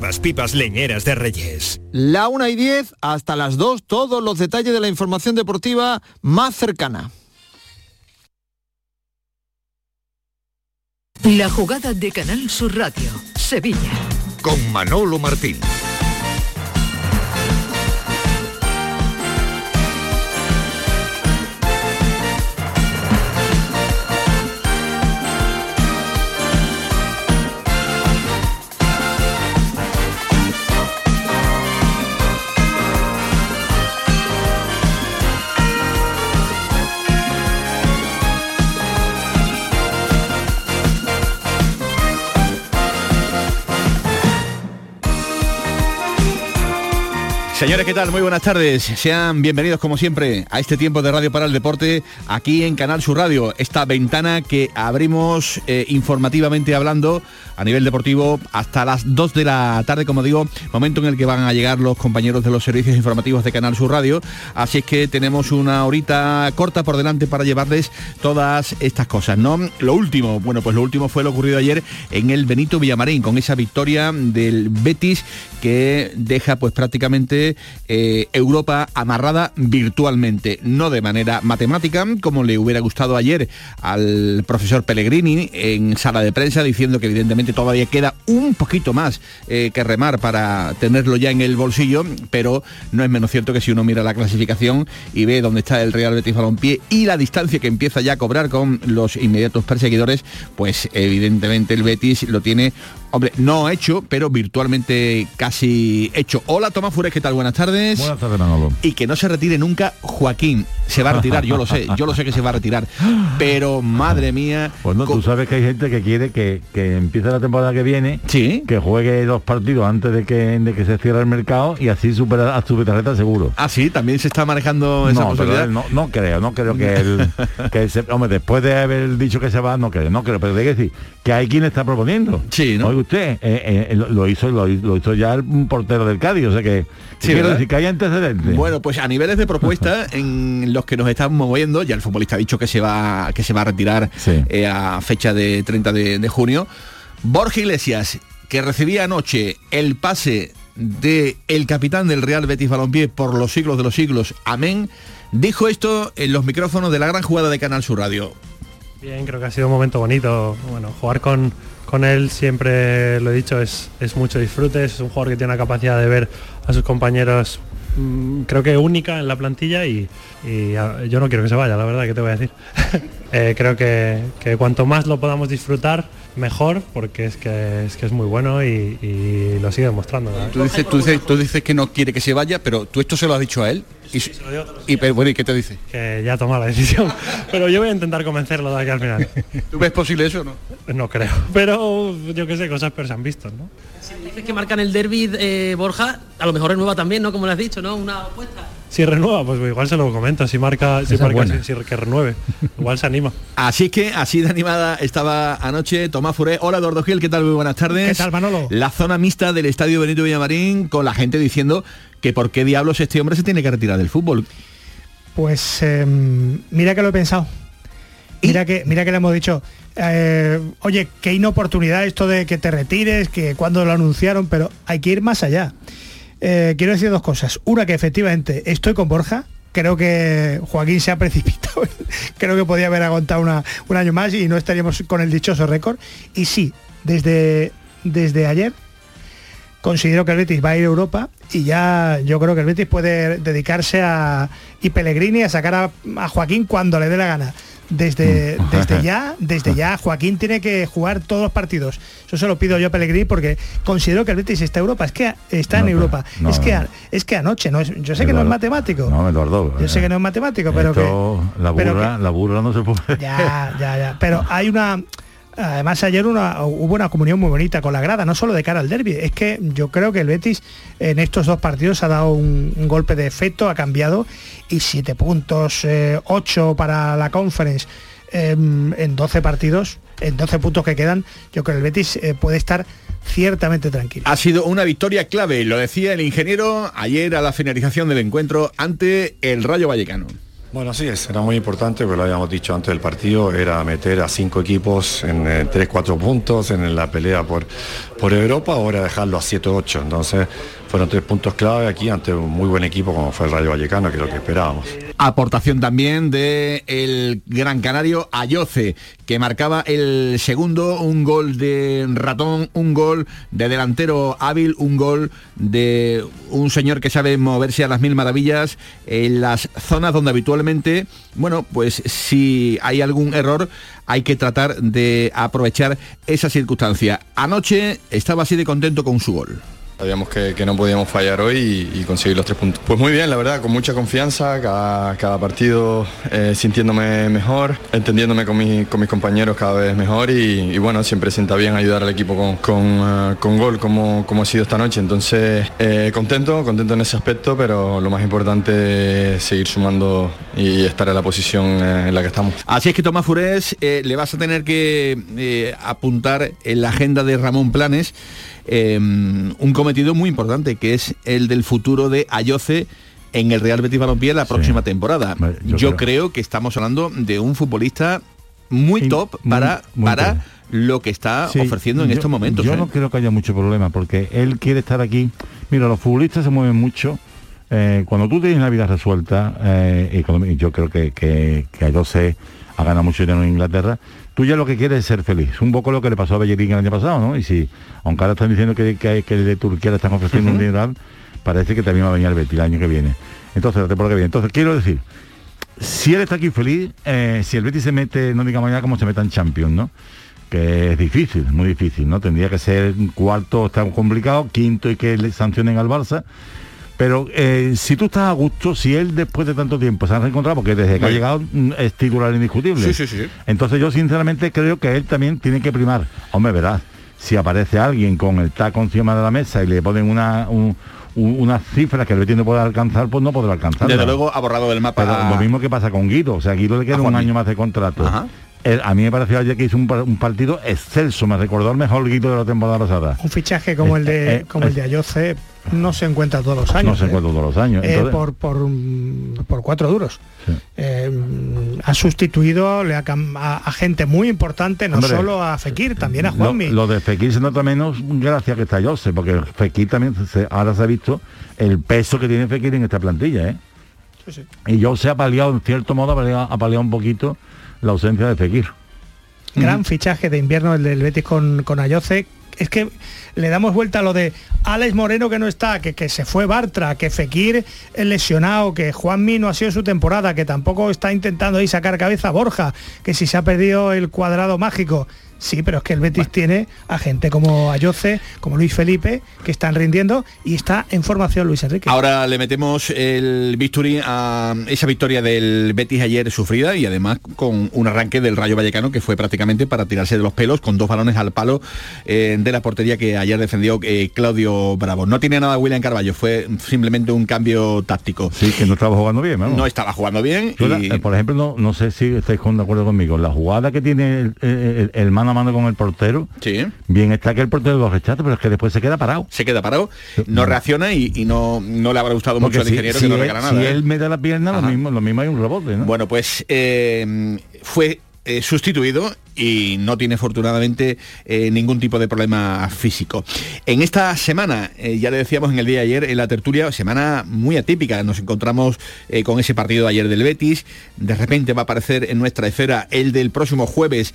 Las pipas leñeras de Reyes. La 1 y 10 hasta las 2, todos los detalles de la información deportiva más cercana. La jugada de Canal Sur Radio, Sevilla. Con Manolo Martín. Señores, ¿qué tal? Muy buenas tardes. Sean bienvenidos como siempre a este tiempo de Radio para el Deporte aquí en Canal Sur Radio. Esta ventana que abrimos eh, informativamente hablando a nivel deportivo hasta las 2 de la tarde, como digo, momento en el que van a llegar los compañeros de los servicios informativos de Canal Sur Radio. Así es que tenemos una horita corta por delante para llevarles todas estas cosas, ¿no? Lo último, bueno, pues lo último fue lo ocurrido ayer en el Benito Villamarín con esa victoria del Betis que deja pues prácticamente eh, Europa amarrada virtualmente, no de manera matemática, como le hubiera gustado ayer al profesor Pellegrini en sala de prensa, diciendo que evidentemente todavía queda un poquito más eh, que remar para tenerlo ya en el bolsillo, pero no es menos cierto que si uno mira la clasificación y ve dónde está el Real Betis Balompié y la distancia que empieza ya a cobrar con los inmediatos perseguidores, pues evidentemente el Betis lo tiene Hombre, no hecho, pero virtualmente casi hecho. Hola Tomás Fures, ¿qué tal? Buenas tardes. Buenas tardes, Manolo. Y que no se retire nunca Joaquín. Se va a retirar, yo lo sé, yo lo sé que se va a retirar. Pero madre mía. Pues no, tú sabes que hay gente que quiere que, que empiece la temporada que viene, ¿Sí? que juegue dos partidos antes de que, de que se cierre el mercado y así supera a su tarjeta seguro. Ah, sí, también se está manejando esa no, pero posibilidad. él no, no creo, no creo que él, que se- hombre, después de haber dicho que se va, no creo, no creo, pero hay que decir que hay quien está proponiendo. Sí, ¿no? Oiga usted, eh, eh, lo, hizo, lo, lo hizo ya el portero del Cádiz, o sea que, Sí, quiero decir que hay antecedentes. Bueno, pues a niveles de propuesta en los que nos estamos moviendo, ya el futbolista ha dicho que se va, que se va a retirar Sí. eh, a fecha de 30 de, de junio. Borja Iglesias, que recibía anoche el pase de el capitán del Real Betis Balompié por los siglos de los siglos, amén, dijo esto en los micrófonos de la gran jugada de Canal Sur Radio. Bien, creo que ha sido un momento bonito. Bueno, jugar con, con él siempre lo he dicho, es, es mucho disfrute, es un jugador que tiene la capacidad de ver a sus compañeros creo que única en la plantilla y, y, ah, yo no quiero que se vaya, la verdad, que te voy a decir. Eh, creo que, que cuanto más lo podamos disfrutar, mejor, porque es que es, que es muy bueno y, y lo sigue demostrando. Tú dices, tú, dices, tú dices que no quiere que se vaya, pero tú esto se lo has dicho a él. Y, y, pero, bueno, ¿y qué te dice? Que ya toma la decisión. Pero yo voy a intentar convencerlo de aquí al final. ¿Tú ves posible eso o no? No creo. Pero yo qué sé, cosas pero se han visto, ¿no? Dices que marcan el derby eh, Borja, a lo mejor renueva también, ¿no? Como le has dicho, ¿no? Una apuesta. Si renueva, pues igual se lo comento, si marca, si marca si- si que renueve, igual se anima. Así que así de animada estaba anoche Tomás Furé. Hola Eduardo Gil, ¿qué tal? Muy buenas tardes. ¿Qué tal, Manolo? La zona mixta del Estadio Benito Villamarín con la gente diciendo que por qué diablos este hombre se tiene que retirar del fútbol. Pues eh, mira que lo he pensado. Mira que, mira que le hemos dicho, eh, oye, qué inoportunidad esto de que te retires, que cuando lo anunciaron, pero hay que ir más allá. Eh, quiero decir dos cosas. Una, que efectivamente estoy con Borja. Creo que Joaquín se ha precipitado. Creo que podía haber aguantado una- un año más y no estaríamos con el dichoso récord. Y sí, desde, desde ayer considero que el Betis va a ir a Europa y ya yo creo que el Betis puede dedicarse a y Pellegrini a sacar a, a Joaquín cuando le dé la gana. Desde, desde ya, desde ya, Joaquín tiene que jugar todos los partidos. Eso se lo pido yo a Pellegrini porque considero que el Betis está en Europa. Es que está No, en Europa. no, es, que, no. es que anoche, no es, yo sé que no es matemático. No, Eduardo. Yo sé que no es matemático, pero que, la pero burra, la burra no se puede. ya, ya, ya. Pero hay una. Además ayer hubo una comunión muy bonita con la grada, no solo de cara al derby. Es que yo creo que el Betis en estos dos partidos ha dado un, un golpe de efecto, ha cambiado y siete puntos, eh, ocho para la conference em, en 12 partidos, en 12 puntos que quedan, yo creo que el Betis eh, puede estar ciertamente tranquilo. Ha sido una victoria clave, lo decía el ingeniero ayer a la finalización del encuentro ante el Rayo Vallecano. Bueno, sí, es, era muy importante, porque lo habíamos dicho antes del partido, era meter a cinco equipos en 3-4 puntos en la pelea por, por Europa, ahora dejarlo a 7-8. Entonces fueron tres puntos clave aquí ante un muy buen equipo como fue el Rayo Vallecano, que es lo que esperábamos. Aportación también de el gran canario Ayoce, que marcaba el segundo, un gol de ratón, un gol de delantero hábil, un gol de un señor que sabe moverse a las mil maravillas en las zonas donde habitualmente, bueno, pues si hay algún error, hay que tratar de aprovechar esa circunstancia. Anoche estaba así de contento con su gol. Sabíamos que, que, no podíamos fallar hoy y, y, conseguir los tres puntos. Pues muy bien, la verdad, con mucha confianza, cada, cada partido eh, sintiéndome mejor, entendiéndome con, mi, con, mis compañeros cada vez mejor y, y, bueno, siempre sienta bien ayudar al equipo con, con, uh, con gol como, como ha sido esta noche. Entonces, eh, contento, contento en ese aspecto, pero lo más importante es seguir sumando y estar en la posición eh, en la que estamos. Así es que Tomás Furés, le vas a tener que apuntar en la agenda de Ramón Planes eh, un cometido muy importante, que es el del futuro de Ayoce en el Real Betis Balompié la próxima sí. temporada. Yo, Yo creo... creo... que estamos hablando de un futbolista muy sí, top para, muy, muy para lo que está sí, ofreciendo en yo, estos momentos. Yo ¿eh? no creo que haya mucho problema, porque él quiere estar aquí. Mira, los futbolistas se mueven mucho. Eh, cuando tú tienes la vida resuelta, eh, y yo creo que, que, ha ganado mucho dinero en Inglaterra, tú ya lo que quieres es ser feliz. Un poco lo que le pasó a Bellerín el año pasado, ¿no? Y si, aunque ahora están diciendo que, que, que de Turquía le están ofreciendo uh -huh. un dinero, parece que también va a venir el Betis el año que viene. Entonces, la temporada que viene. Entonces, quiero decir, si él está aquí feliz, eh, si el Betis se mete, no digamos ya como se meta en Champions, ¿no? que es difícil, muy difícil, ¿no? Tendría que ser cuarto, está complicado, quinto y que le sancionen al Barça. Pero eh, si tú estás a gusto, si él después de tanto tiempo se ha reencontrado, porque desde que ha llegado mm, es titular indiscutible. Sí, sí, sí. Entonces yo sinceramente creo que él también tiene que primar. Hombre, verás, si aparece alguien con el taco encima de la mesa y le ponen una, un, unas cifras que el Betis no puede alcanzar, pues no podrá alcanzar. Desde luego ha borrado del mapa. Pero lo mismo que pasa con Guido, o sea, a Guido le queda un año más de contrato. Ajá. El, a mí me pareció ayer que hizo un, un, partido excelso, me recordó el mejor Guido de la temporada pasada. Un fichaje como el de eh, como el de Ayoce no se encuentra todos los años. No se encuentra todos los años. Eh, Entonces... por, por, por, cuatro duros. Sí. Eh, ha sustituido le ha, a, a, gente muy importante, no Hombre, solo a Fekir, también a Juanmi. Lo, lo, de Fekir se nota menos gracias que está Jose, porque Fekir también se, ahora se ha visto el peso que tiene Fekir en esta plantilla. ¿eh? Sí, sí. Y Jose ha paliado, en cierto modo, ha paliado, ha paliado un poquito la ausencia de Fekir. Gran mm. fichaje de invierno el del Betis con, con Ayoce. Es que le damos vuelta a lo de Alex Moreno que no está, que, que se fue Bartra, que Fekir es lesionado, que Juanmi no ha sido su temporada, que tampoco está intentando ahí sacar cabeza Borja, que si se ha perdido el cuadrado mágico. Sí, pero es que el Betis bueno. tiene a gente como Ayoce, como Luis Felipe, que están rindiendo y está en formación Luis Enrique. Ahora le metemos el bisturí a esa victoria del Betis ayer sufrida y además con un arranque del Rayo Vallecano que fue prácticamente para tirarse de los pelos con dos balones al palo eh, de la portería que ayer defendió eh, Claudio Bravo. No tiene nada William Carballo, fue simplemente un cambio táctico. Sí, que no estaba jugando bien, ¿no? No estaba jugando bien. Y... Eh, por ejemplo, no, no, sé si estáis de acuerdo conmigo, la jugada que tiene el, el, el mano a mano con el portero. Sí. Bien está que el portero lo rechaza, pero es que después se queda parado. Se queda parado, no reacciona y, y no, no le habrá gustado Porque mucho si, al ingeniero si que no él, regala si nada. ¿eh? él mete la pierna, lo mismo, lo mismo hay un rebote, ¿no? Bueno, pues eh, fue eh, sustituido y no tiene afortunadamente eh, ningún tipo de problema físico. En esta semana, eh, ya le decíamos en el día de ayer en la tertulia, semana muy atípica, nos encontramos con ese partido de ayer del Betis, de repente va a aparecer en nuestra esfera el del próximo jueves,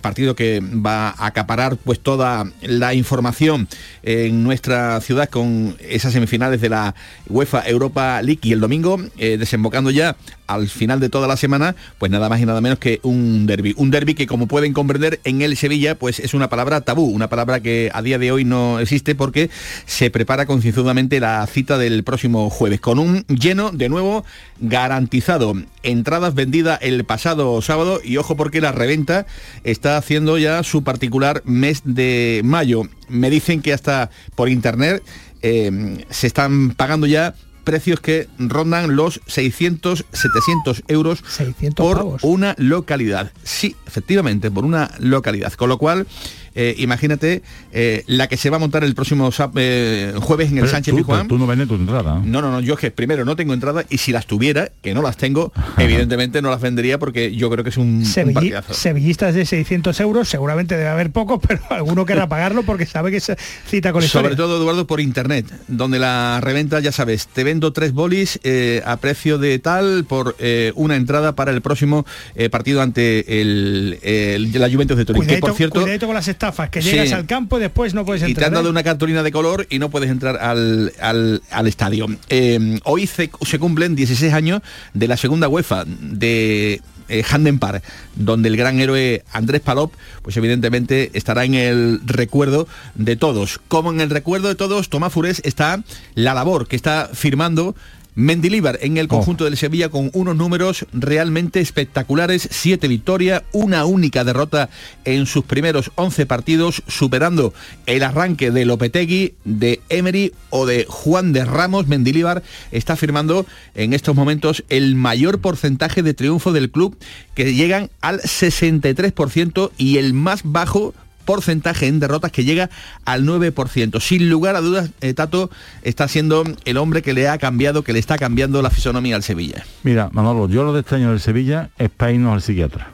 partido que va a acaparar pues toda la información en nuestra ciudad con esas semifinales de la UEFA Europa League. Y el domingo desembocando ya al final de toda la semana, pues nada más y nada menos que un derby, un derby que como pueden comprender en el Sevilla, pues es una palabra tabú, una palabra que a día de hoy no existe porque se prepara concienzudamente la cita del próximo jueves, con un lleno de nuevo garantizado. Entradas vendidas el pasado sábado y ojo porque la reventa está haciendo ya su particular mes de mayo. Me dicen que hasta por internet eh, se están pagando ya precios que rondan los 600, 700 euros 600 por pavos. una localidad. Sí, efectivamente, por una localidad. Con lo cual, eh, imagínate eh, la que se va a montar el próximo eh, jueves en el Pero Sánchez tú, Pizjuán. tú no vendes tu entrada. ¿no? No, no, yo es que primero no tengo entrada y si las tuviera, que no las tengo, evidentemente no las vendería porque yo creo que es un, un partidazo. sevillistas de 600 euros, seguramente debe haber pocos, pero alguno querrá pagarlo porque sabe que se cita con Sobre historia. todo, Eduardo, por internet, donde la reventa, ya sabes, te vendo tres bolis eh, a precio de tal por eh, una entrada para el próximo eh, partido ante el, el- la Juventus de Turín. Que por cierto, cuidadito con las estafas, que Sí. llegas al campo y después no puedes y te entrar. han dado ¿eh? una cartulina de color y no puedes entrar al, al- al estadio. Eh, hoy se, se cumplen 16 años de la segunda UEFA de eh, Handen Park, donde el gran héroe Andrés Palop, pues evidentemente estará en el recuerdo de todos. Como en el recuerdo de todos, Tomás Furés está la labor que está firmando Mendilíbar en el conjunto del Sevilla con unos números realmente espectaculares, siete victorias, una única derrota en sus primeros 11 partidos, superando el arranque de Lopetegui, de Emery o de Juan de Ramos. Mendilíbar está firmando en estos momentos el mayor porcentaje de triunfo del club, que llegan al 63% y el más bajo porcentaje en derrotas que llega al 9%. Sin lugar a dudas, eh, Tato está siendo el hombre que le ha cambiado, que le está cambiando la fisonomía al Sevilla. Mira, Manolo, yo lo de este año del Sevilla es para irnos al psiquiatra.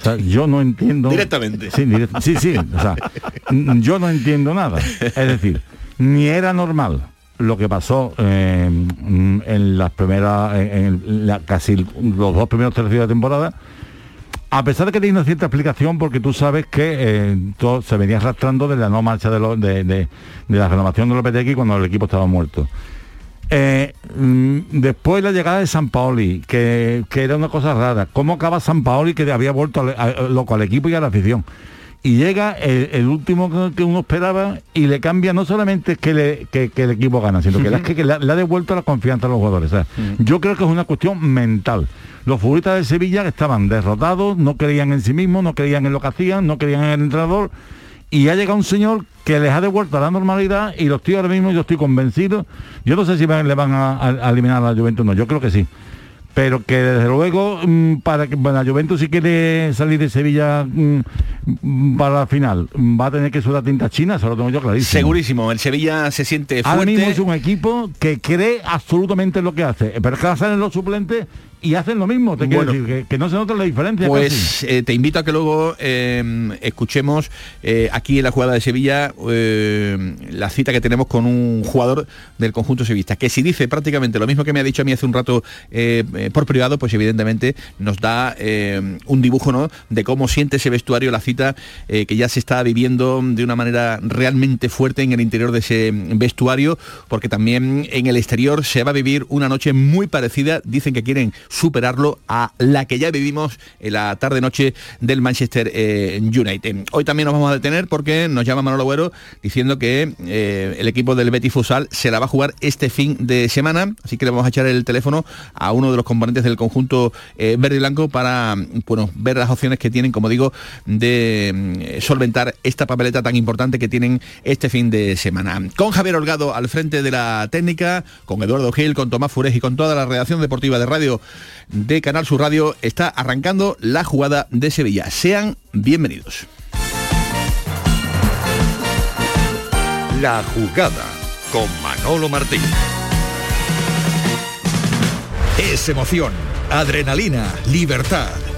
O sea, yo no entiendo... Directamente. Sí, direct- sí, sí. O sea, n- yo no entiendo nada. Es decir, ni era normal lo que pasó eh, mm, en las primeras, en, en la- casi los dos primeros tercios de temporada, a pesar de que tiene una cierta explicación, porque tú sabes que eh, todo se venía arrastrando de la no marcha de, de, la renovación de Lopetegui cuando el equipo estaba muerto. Eh, mm, después la llegada de San Paoli, que, que era una cosa rara. ¿Cómo acaba San Paoli que había vuelto al- a- loco al equipo y a la afición? Y llega el, el último que- que uno esperaba y le cambia no solamente que, le- que- que el equipo gana, sino que, le- que, que le, ha- le ha devuelto la confianza a los jugadores. O sea, Yo creo que es una cuestión mental. Los futbolistas de Sevilla estaban derrotados, no creían en sí mismos, no creían en lo que hacían, no creían en el entrenador y ha llegado un señor que les ha devuelto a la normalidad y los tíos ahora mismo yo estoy convencido, yo no sé si van- le van a, a- eliminar a la Juventus no, yo creo que sí. Pero que desde luego mm, para que bueno, Juventus si quiere salir de Sevilla mm, para la final va a tener que sudar tinta china, eso lo tengo yo clarísimo. Segurísimo, el Sevilla se siente Ahora mismo es fuerte. un equipo que cree absolutamente en lo que hace, pero que salen los suplentes y hacen lo mismo, te quiero Bueno. decir, que, que no se nota la diferencia. Pues eh, te invito a que luego eh, escuchemos eh, aquí en la jugada de Sevilla eh, la cita que tenemos con un jugador del conjunto sevillista, que si dice prácticamente lo mismo que me ha dicho a mí hace un rato eh, por privado, pues evidentemente nos da eh, un dibujo ¿no? de cómo siente ese vestuario la cita que ya se está viviendo de una manera realmente fuerte en el interior de ese vestuario, porque también en el exterior se va a vivir una noche muy parecida, dicen que quieren superarlo a la que ya vivimos en la tarde-noche del Manchester eh, United. Hoy también nos vamos a detener porque nos llama Manolo Agüero diciendo que eh, el equipo del Betis Futsal se la va a jugar este fin de semana, así que le vamos a echar el teléfono a uno de los componentes del conjunto eh, verde y blanco para bueno, ver las opciones que tienen, como digo, de mm, solventar esta papeleta tan importante que tienen este fin de semana. Con Javier Holgado al frente de la técnica, con Eduardo Gil, con Tomás Fures y con toda la redacción deportiva de radio de Canal Sur Radio, está arrancando la jugada de Sevilla. Sean bienvenidos. La jugada con Manolo Martín. Es emoción, adrenalina, libertad.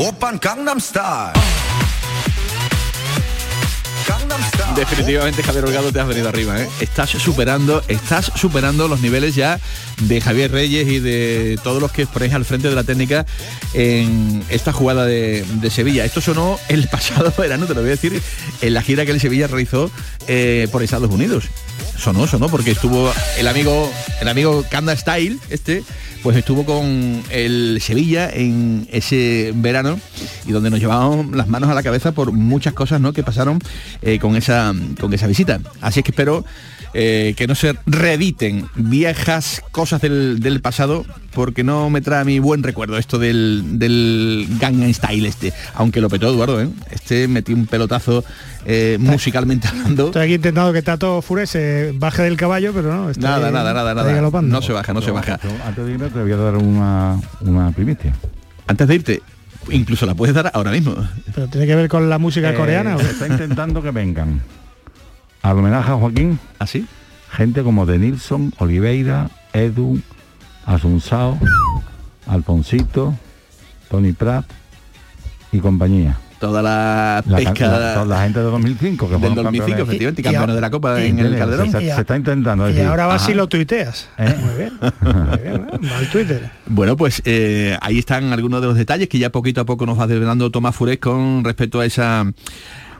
Open Gangnam Style. Definitivamente Javier Holgado te has venido arriba, ¿eh? Estás superando, estás superando los niveles ya de Javier Reyes y de todos los que ponéis al frente de la técnica en esta jugada de, de Sevilla. Esto sonó el pasado verano, te lo voy a decir, en la gira que el Sevilla realizó eh, por Estados Unidos. Sonó, sonó, porque estuvo el amigo, el amigo Kanda Style, este, pues estuvo con el Sevilla en ese verano y donde nos llevábamos las manos a la cabeza por muchas cosas ¿no? que pasaron eh, con, esa, con esa visita. Así es que espero eh, que no se reediten viejas cosas del, del pasado porque no me trae a mi buen recuerdo esto del, del Gangnam Style este, aunque lo petó Eduardo, ¿eh? este metió un pelotazo eh, musicalmente hablando. Estoy aquí intentando que Tato Fure se baje del caballo, pero no. está Nada, ahí- nada, nada, nada. No se baja, no se baja. Antes de irme te voy a dar una, una primicia. Antes de irte, incluso la puedes dar ahora mismo. Pero tiene que ver con la música Eh, coreana. ¿o está intentando que vengan al homenaje a Joaquín. ¿Así? Gente como de Nilsson, Oliveira, Edu, Asunsao, Alfonsito, Tony Prat y compañía. Toda la La, pesca la- toda la gente de 2005 que del fueron 2005, campeones. efectivamente, y campeones de la Copa en Y- el se Calderón. está- Se, está intentando. Y decir, ahora vas Ajá. y lo tuiteas. ¿eh? Muy bien. Muy bien, ¿eh? Va al Twitter. Bueno, pues eh, ahí están algunos de los detalles que ya poquito a poco nos va desvelando Tomás Furés con respecto a esa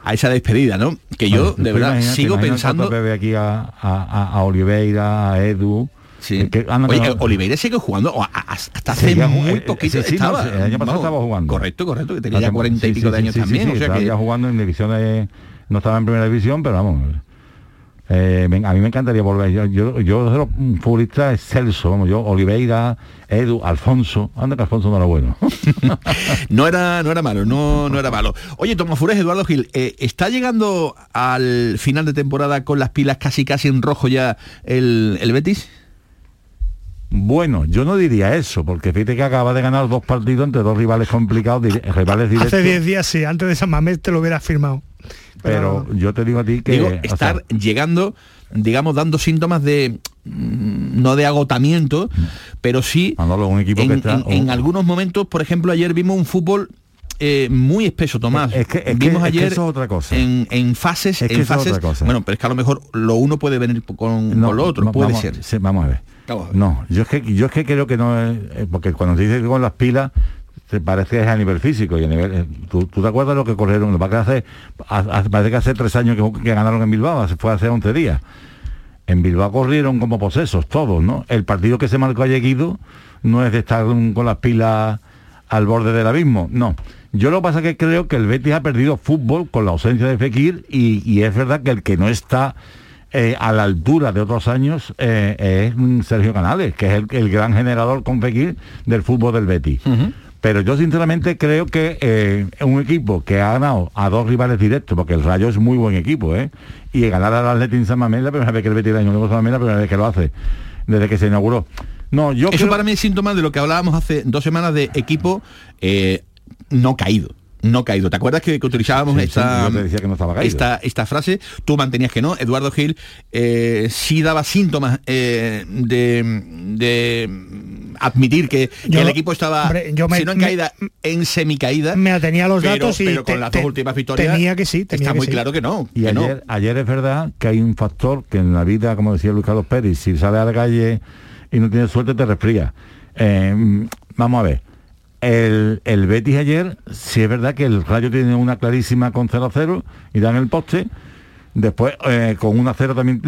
a esa despedida, ¿no? Que yo, de verdad, sigo pensando... aquí a, a- a- Oliveira, a Edu. Sí. eh, que Oye, Oliveira sigue jugando o a- a- hasta hace Seguía muy eh, poquito sí, sí, estaba. no, el año pasado estaba jugando. Correcto, correcto, que tenía ya cuarenta y pico de años también. o sea que jugando en divisiones, no estaba en primera división, pero vamos. Eh, a mí me encantaría volver. Yo, yo, yo de los futbolistas excelso, vamos, yo, Oliveira, Edu, Alfonso, anda que Alfonso no era bueno. no era no era malo, no, no era malo. Oye, Tomás Furés, Eduardo Gil, eh, ¿está llegando al final de temporada con las pilas casi casi en rojo ya el, el Betis? Bueno, yo no diría eso, porque fíjate que acaba de ganar dos partidos entre dos rivales complicados, rivales directos. Hace 10 días sí, antes de San Mamés te lo hubieras firmado. Pero yo te digo a ti que Digo, o estar sea, llegando, digamos, dando síntomas de mm, no de agotamiento, pero sí Manolo, un equipo que en, está- en- en algunos momentos, por ejemplo, ayer vimos un fútbol eh, muy espeso, Tomás. Es que- es que- Vimos es que ayer eso es otra cosa. En, en fases, Es que en fases. otra cosa. Bueno, pero es que a lo mejor lo uno puede venir con, no, con lo otro, no, puede vamos, ser. sí, vamos a ver. No, yo es que yo es que creo que no es eh, porque cuando se dice que con las pilas te parece a nivel físico y a nivel eh, ¿tú, tú te acuerdas lo que corrieron lo que hace, hace- parece que hace tres años que, ganaron en Bilbao hace- fue hace 11 días. En Bilbao corrieron como posesos todos no el partido que se marcó ayer Guido no es de estar con las pilas al borde del abismo no. Yo lo que pasa es que creo que el Betis ha perdido fútbol con la ausencia de Fekir y, y es verdad que el que no está eh, a la altura de otros años eh, es Sergio Canales, que es el, el gran generador con Fekir del fútbol del Betis. Pero yo sinceramente creo que eh, un equipo que ha ganado a dos rivales directos, porque el Rayo es muy buen equipo, ¿eh? y ganar al Atlético en San Mamés la primera vez que el Betis año San Mamés la primera vez que lo hace, desde que se inauguró. No, yo Eso creo- para mí es síntoma de lo que hablábamos hace dos semanas de equipo eh, no caído. No caído. ¿Te acuerdas que, que utilizábamos Sí, esta, que no esta, esta frase? Tú mantenías que no. Eduardo Gil eh, sí daba síntomas eh, de, de admitir que, el equipo estaba, hombre, yo me- si no en me- caída, en semicaída. Me atenía a los pero- datos y pero con te- las te- dos últimas victorias tenía que sí, tenía está que muy sí. claro que no. Y que no. ayer, ayer es verdad que hay un factor que en la vida, como decía Luis Carlos Pérez, si sales a la calle y no tienes suerte te resfría. Eh, vamos a ver. El, el Betis ayer, sí es verdad que el Rayo tiene una clarísima con 0-0 y dan el poste. Después, eh, con 1-0 también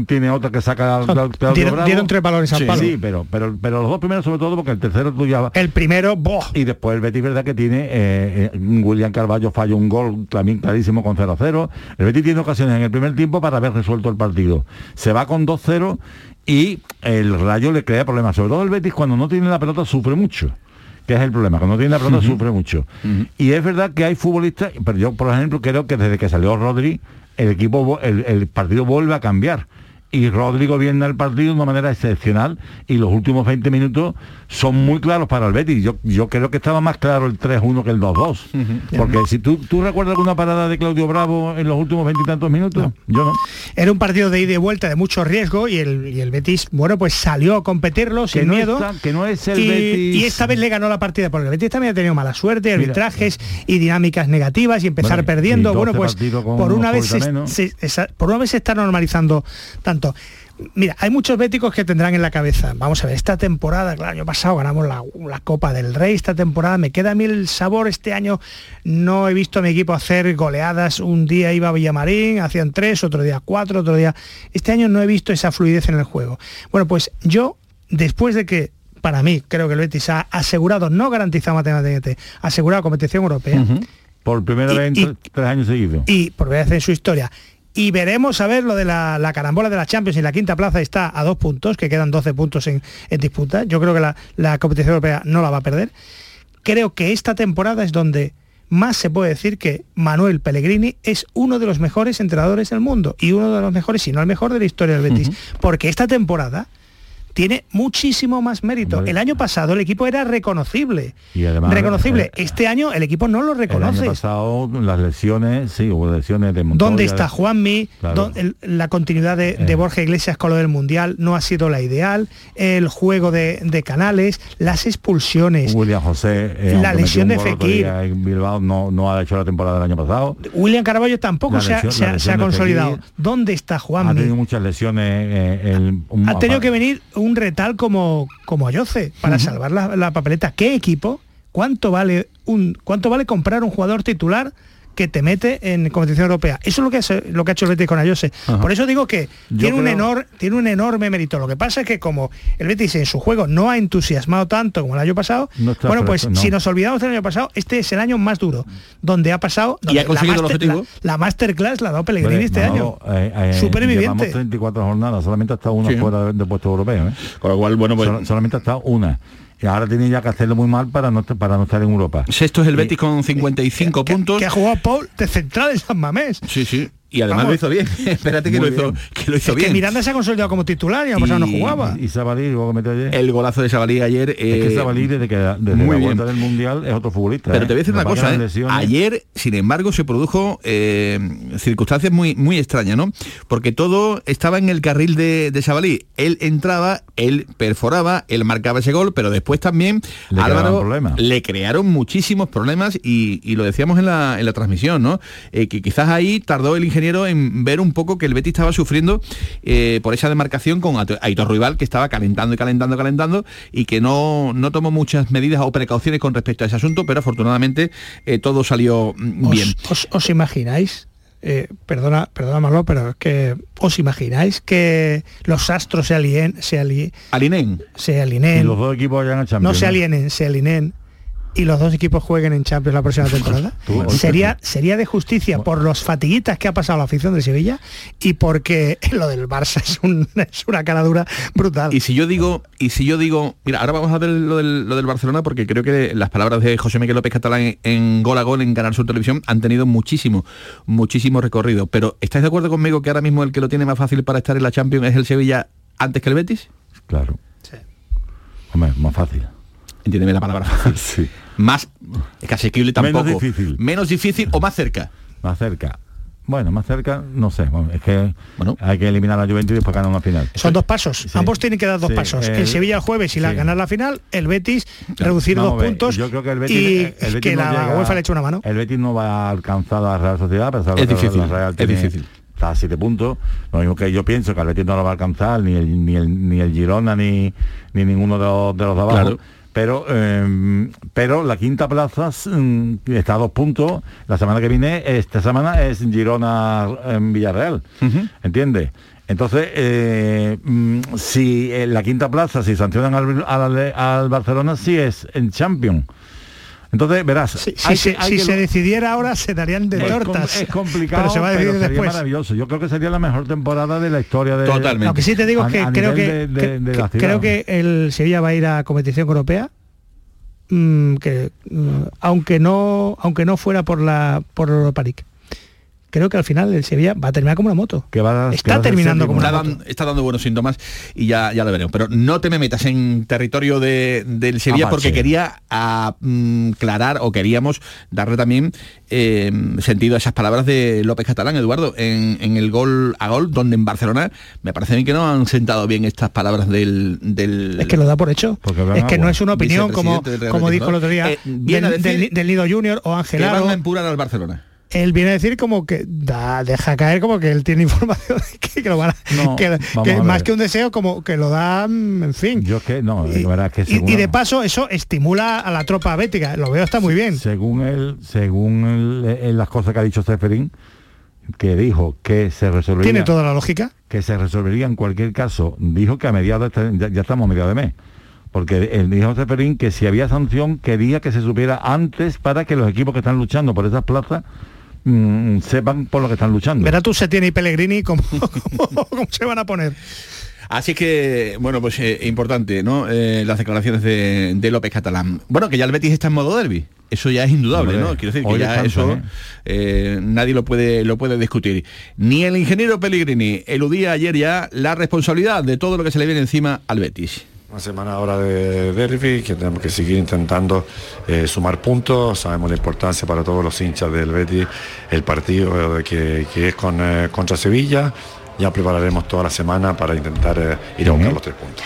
mm, tiene otra que saca al- al- al dieron- Bravo. dieron tres balones al sí, palo. Sí, pero, pero, pero los dos primeros sobre todo porque el tercero tú ya El primero, ¡boh! y después el Betis verdad que tiene eh, eh, William Carballo falló un gol también clarísimo con 0-0 el Betis tiene ocasiones en el primer tiempo para haber resuelto el partido se va con 2-0 y el Rayo le crea problemas sobre todo el Betis cuando no tiene la pelota sufre mucho que es el problema. Cuando tiene la pelota sufre mucho. Y es verdad que hay futbolistas, pero yo, por ejemplo, creo que desde que salió Rodri, el equipo, el, el partido vuelve a cambiar. Y Rodrigo viene el partido de una manera excepcional y los últimos 20 minutos son muy claros para el Betis. Yo, yo creo que estaba más claro el 3-1 que el 2-2. Porque si tú, tú recuerdas alguna parada de Claudio Bravo en los últimos 20 y tantos minutos, yo no. Era un partido de ida y vuelta de mucho riesgo y el, y el Betis, bueno, pues salió a competirlo sin no miedo. está- que no es el y, Betis- y esta vez le ganó la partida porque el Betis también ha tenido mala suerte, arbitrajes y dinámicas negativas y empezar Bueno, perdiendo. y Bueno, 12 pues por una vez se, menos. se- esa- por una vez se está normalizando tanto. Mira, hay muchos béticos que tendrán en la cabeza. Vamos a ver, esta temporada, claro, el año pasado ganamos la, la Copa del Rey, esta temporada me queda a mí el sabor, este año no he visto a mi equipo hacer goleadas, un día iba a Villamarín, hacían tres, otro día cuatro, otro día... Este año no he visto esa fluidez en el juego. Bueno, pues yo, después de que, para mí, creo que el Betis ha asegurado, no garantizado matemáticamente, asegurado competición europea, Por primera Y- vez en y- tres años seguidos. y por primera vez en su historia. Y veremos a ver lo de la, la carambola de la Champions y la quinta plaza está a dos puntos, que quedan 12 puntos en, en disputa. Yo creo que la, la competición europea no la va a perder. Creo que esta temporada es donde más se puede decir que Manuel Pellegrini es uno de los mejores entrenadores del mundo y uno de los mejores, si no el mejor de la historia del Betis. Porque esta temporada tiene muchísimo más mérito. El año pasado el equipo era reconocible. Y además, reconocible. eh, este año el equipo no lo El año reconoce. pasado las lesiones, sí, hubo lesiones de Montoya. ¿Dónde está Juanmi? Claro. El- la continuidad de, de Eh. Borja Iglesias con lo del Mundial no ha sido la ideal. El juego de, de canales, las expulsiones. William José, eh, La lesión de Fekir. en Bilbao, no, no ha hecho la temporada del año pasado. William Caraballo tampoco se ha, lesión- se ha- se ha consolidado. Fekir. ¿Dónde está Ha Juanmi? tenido muchas lesiones. eh, el- un- Ha tenido que venir un retal como, como Ayoce para salvar la, la papeleta. ¿Qué equipo? ¿Cuánto vale un cuánto vale comprar un jugador titular que te mete en competición europea? Eso es lo que, hace- lo que ha hecho el Betis con Ayose. Ajá. Por eso digo que Yo tiene, un creo- enor- tiene un enorme mérito. Lo que pasa es que como el Betis en su juego no ha entusiasmado tanto como el año pasado, No está bueno, pues no. si nos olvidamos del año pasado, este es el año más duro, donde ha pasado... Y ha donde conseguido el la, master- objetivo. la- la masterclass la ha dado Pellegrini este Manolo, año. eh, eh, Superviviente. Llevamos 34 jornadas, solamente ha estado una Sí. fuera de, de puesto europeo. ¿eh? Con lo cual, bueno, pues Sol- solamente ha estado una. Y ahora tiene ya que hacerlo muy mal para no, para no estar en Europa. sexto es el Betis con 55 puntos. Que ha jugado Paul de central en San Mamés. Sí, sí. Y además Vamos. lo hizo bien. Espérate que lo hizo, bien. que lo hizo Es bien. que Miranda se ha consolidado como titular y año pasado no jugaba. Y Sabalí, luego que metió ayer. El golazo de Sabalí ayer. es que eh, Sabalí desde, que, desde muy la bien. vuelta del Mundial es otro futbolista. Pero ¿eh? te voy a decir una que cosa, ¿eh? ayer, sin embargo, se produjo eh, circunstancias muy, muy extrañas, ¿no? Porque todo estaba en el carril de, de Sabalí. Él entraba, él perforaba, él marcaba ese gol, pero después también Le Álvaro le crearon muchísimos problemas y, y lo decíamos en la, en la transmisión, ¿no? Eh, que quizás ahí tardó el ingeniero en ver un poco que el Betis estaba sufriendo eh, por esa demarcación con Aitor Ruibal, que estaba calentando y calentando, calentando, y que no, no tomó muchas medidas o precauciones con respecto a ese asunto, pero afortunadamente eh, todo salió mm, bien. ¿Os, os- os imagináis? Eh, perdona, perdona Marlo, pero es que os imagináis que los astros se alien, se, ali- Alinen. se Y alineen, los dos equipos vayan a Champions. no se alienen, se alineen y los dos equipos jueguen en Champions la próxima temporada. Sería, sería de justicia por los fatiguitas que ha pasado la afición de Sevilla y porque lo del Barça es, un- es una cara dura brutal. Y si yo digo, y si yo digo, mira, ahora vamos a ver lo del, lo del Barcelona porque creo que las palabras de José Miguel López Catalán en, en Gol a Gol en Canal Sur Televisión han tenido muchísimo, muchísimo recorrido. Pero ¿estáis de acuerdo conmigo que ahora mismo el que lo tiene más fácil para estar en la Champions es el Sevilla antes que el Betis? Claro. Hombre, más fácil. Entiéndeme la palabra fácil. sí. Más es que asequible tampoco. Menos difícil. Menos difícil o más cerca. Más cerca. Bueno, más cerca, no sé. Bueno, es que hay que eliminar a la Juventus y después ganar una final. Son dos pasos. Sí. Ambos tienen que dar dos Sí, pasos. el- el Sevilla el jueves y la, sí. ganar la final, el Betis reducir Vamos dos ver, puntos Yo creo que el Betis, y el Betis que no la llega- UEFA le eche una mano. El Betis no va a alcanzar a la Real Sociedad, pero Es difícil, la Real es tiene- difícil. Está a siete puntos. Lo mismo que yo pienso que el Betis no lo va a alcanzar, ni el, ni el, ni el Girona, ni, ni ninguno de los, de los de abajo. Claro. Pero, eh, pero la quinta plaza mm, está a dos puntos. La semana que viene, esta semana es Girona en Villarreal. ¿Entiendes? Entonces, eh, mm, si en la quinta plaza, si sancionan al, al- al Barcelona, sí es en Champions. Entonces, verás, Si, hay se, que- hay si que se lo- decidiera ahora se darían de es, com- tortas. es complicado, pero se va a decidir sería después. maravilloso. Yo creo que sería la mejor temporada de la historia de Totalmente. Lo que sí te digo a- es que a creo que, de- de- que- de la que- ciudad. creo que el Sevilla va a ir a competición europea mm, que mm, aunque no aunque no fuera por la por Europa League creo que al final el Sevilla va a terminar como una moto. Que va a- Está que terminando como está, una dan- moto. está dando buenos síntomas y ya, ya lo veremos. Pero no te me metas en territorio de- del Sevilla porque quería aclarar o queríamos darle también eh, sentido a esas palabras de López Catalán, Eduardo, en, en el gol a gol, donde en Barcelona me parece a mí que no han sentado bien estas palabras del... del Es que lo da por hecho. hablan Es que no es una opinión como, como dijo el otro día Eh, del, del- del Nido Junior o Ángel que van a empurar al Barcelona. Él viene a decir como que da, deja caer como que él tiene información que, que lo van a- No, que- vamos que a más que un deseo como que lo da en fin. Yo que no, y, la verdad es que y- según, y de paso eso estimula a la tropa bética lo veo está muy bien. Según él, según él, él, las cosas que ha dicho Seferín, que dijo que se resolvería tiene toda la lógica que se resolvería en cualquier caso, dijo que a mediados este- ya, ya estamos a mediados de mes. Porque él dijo Seferín que si había sanción quería que se supiera antes para que los equipos que están luchando por esas plazas mm, sepan por lo que están luchando. verá tú Setién y Pellegrini cómo, cómo- cómo se van a poner Así que, bueno, pues eh, importante, ¿no? Eh, las declaraciones de, de López Catalán. Bueno, que ya el Betis está en modo derby. Eso ya es indudable, Hombre, ¿no? Quiero decir que ya eso ¿eh? eh, nadie lo puede, lo puede discutir. Ni el ingeniero Pellegrini eludía ayer ya la responsabilidad de todo lo que se le viene encima al Betis. Una semana ahora de derby, que tenemos que seguir intentando eh, sumar puntos. Sabemos la importancia para todos los hinchas del Betis el partido eh, que, que es con, eh, contra Sevilla. Ya prepararemos toda la semana para intentar eh, ir a buscar los tres puntos.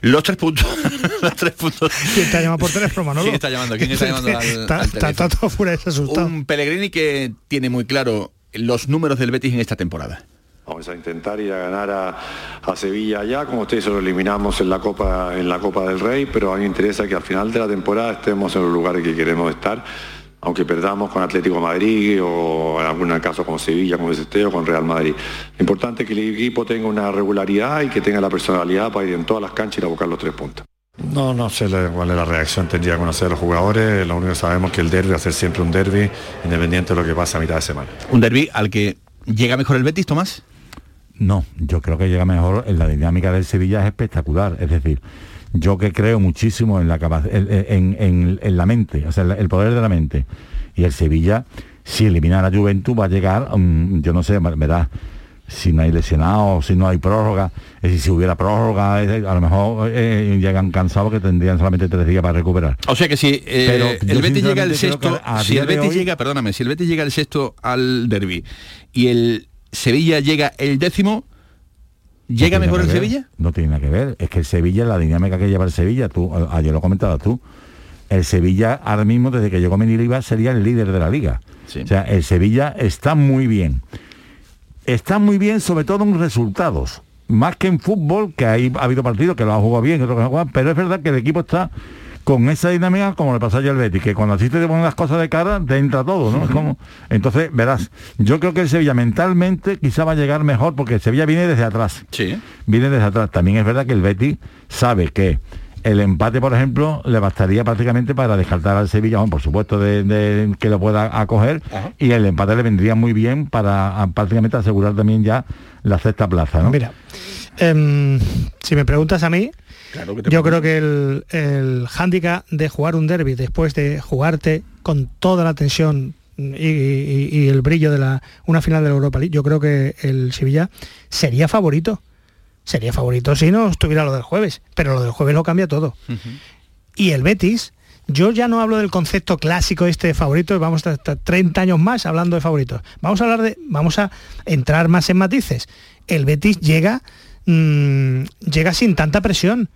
Los tres puntos. los tres puntos. ¿Quién te llama por teléfono Manolo? ¿Quién está llamando? ¿Quién está llamando al- está, al está- está todo fuera de asustado Un Pellegrini que tiene muy claro los números del Betis en esta temporada. Vamos a intentar ir a ganar a, a Sevilla allá, como ustedes lo eliminamos en la Copa en la Copa del Rey, pero a mí me interesa que al final de la temporada estemos en los lugares que queremos estar, aunque perdamos con Atlético de Madrid o en algún caso con Sevilla, como dice usted, o con Real Madrid. Lo importante es que el equipo tenga una regularidad y que tenga la personalidad para ir en todas las canchas y ir a buscar los tres puntos. No, no sé cuál es la reacción, tendría que conocer a los jugadores, lo único que sabemos es que el derby va a ser siempre un derby, independiente de lo que pasa a mitad de semana. Un derby al que llega mejor el Betis, Tomás. No, yo creo que llega mejor, en la dinámica del Sevilla es espectacular, es decir, yo que creo muchísimo en la en, en- la mente, o sea, el- poder de la mente. Y el Sevilla, si elimina a la Juventus, va a llegar, mm, yo no sé, verás, si no hay lesionados, si no hay prórroga, es decir, si hubiera prórroga, eh, a lo mejor eh, llegan cansados que tendrían solamente tres días para recuperar. O sea que si eh, el Betis llega creo sexto, si el Betis hoy- llega, perdóname, si el Betis llega el sexto al derby y el Sevilla llega el décimo, ¿llega No mejor el ver, Sevilla? No tiene nada que ver. Es que el Sevilla, la dinámica que lleva el Sevilla, tú, ayer lo comentabas tú, el Sevilla ahora mismo, desde que llegó Meniliva, sería el líder de la liga. Sí. O sea, el Sevilla está muy bien. Está muy bien sobre todo en resultados. Más que en fútbol, que ahí ha habido partidos que lo ha jugado bien, otros que no juegan, pero es verdad que el equipo está con esa dinámica como le pasa ayer al Betis, que cuando así te ponen las cosas de cara, te entra todo, ¿no? Es como- entonces, verás, yo creo que el Sevilla mentalmente quizá va a llegar mejor, porque el Sevilla viene desde atrás Sí. viene desde atrás. También es verdad que el Betis sabe que el empate, por ejemplo, le bastaría prácticamente para descartar al Sevilla, bueno, por supuesto, de, de que lo pueda acoger, y el empate le vendría muy bien para a- prácticamente asegurar también ya la sexta plaza, ¿no? Mira, em, si me preguntas a mí, Claro que te yo creo que el, el hándicap de jugar un derby después de jugarte con toda la tensión y, y- y el brillo de la una final de la Europa League, yo creo que el Sevilla sería favorito. Sería favorito si no estuviera lo del jueves, pero lo del jueves lo cambia todo. Y el Betis, yo ya no hablo del concepto clásico este de favorito, vamos a estar 30 años más hablando de favoritos. Vamos a hablar de, vamos a entrar más en matices. El Betis llega, mm, llega sin tanta presión.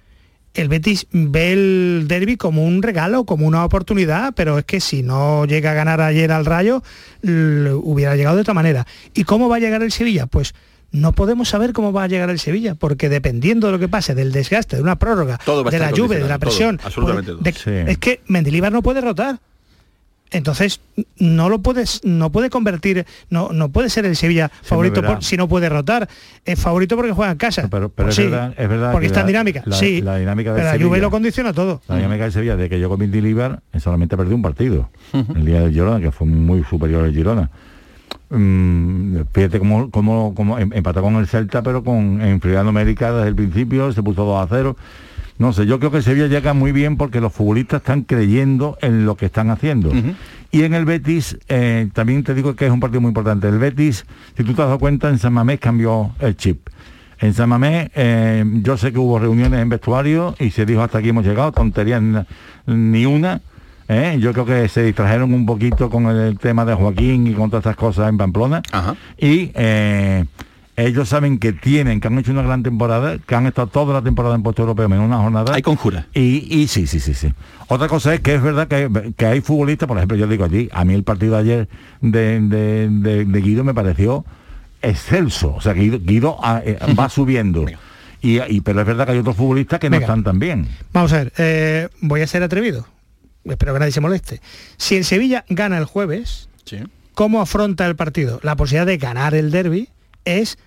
El Betis ve el derby como un regalo, como una oportunidad, pero es que si no llega a ganar ayer al Rayo, hubiera llegado de otra manera. ¿Y cómo va a llegar el Sevilla? Pues no podemos saber cómo va a llegar el Sevilla, porque dependiendo de lo que pase, del desgaste, de una prórroga, de la lluvia, de la presión, todo, absolutamente puede- todo. de- Sí. es que Mendilibar no puede rotar. Entonces, no lo puedes, no puede convertir, no, no puede ser el Sevilla favorito por- si no puede rotar. Es favorito porque juega en casa. Pero, pero Pues es, sí, verdad, es verdad porque que está en dinámica. La, sí, la dinámica pero la Juve lo condiciona todo. La dinámica de Sevilla, de que llegó Mendilibar, solamente perdió un partido. El día del Girona, que fue muy superior al Girona. Mm, fíjate cómo, cómo, cómo em- empató con el Celta, pero con en numérica desde el principio, se puso 2 a 0. No sé, yo creo que Sevilla llega muy bien porque los futbolistas están creyendo en lo que están haciendo. Y en el Betis, eh, también te digo que es un partido muy importante. El Betis, si tú te has dado cuenta, en San Mamés cambió el chip. En San Mamés, eh, yo sé que hubo reuniones en vestuario y se dijo hasta aquí hemos llegado, tonterías ni una. ¿eh? Yo creo que se distrajeron un poquito con el tema de Joaquín y con todas estas cosas en Pamplona. Y ellos saben que tienen, que han hecho una gran temporada, que han estado toda la temporada en puesto europeo menos una jornada. Hay conjura. Y, y sí, sí, sí, sí. Otra cosa es que es verdad que, que hay futbolistas, por ejemplo, yo digo allí, a mí el partido de ayer de, de- de- de Guido me pareció excelso. O sea, Guido, Guido ah, eh, va subiendo. Y, y- pero es verdad que hay otros futbolistas que no Venga. están tan bien. Vamos a ver, eh, voy a ser atrevido. Espero que nadie se moleste. Si el Sevilla gana el jueves, ¿cómo afronta el partido? La posibilidad de ganar el derby es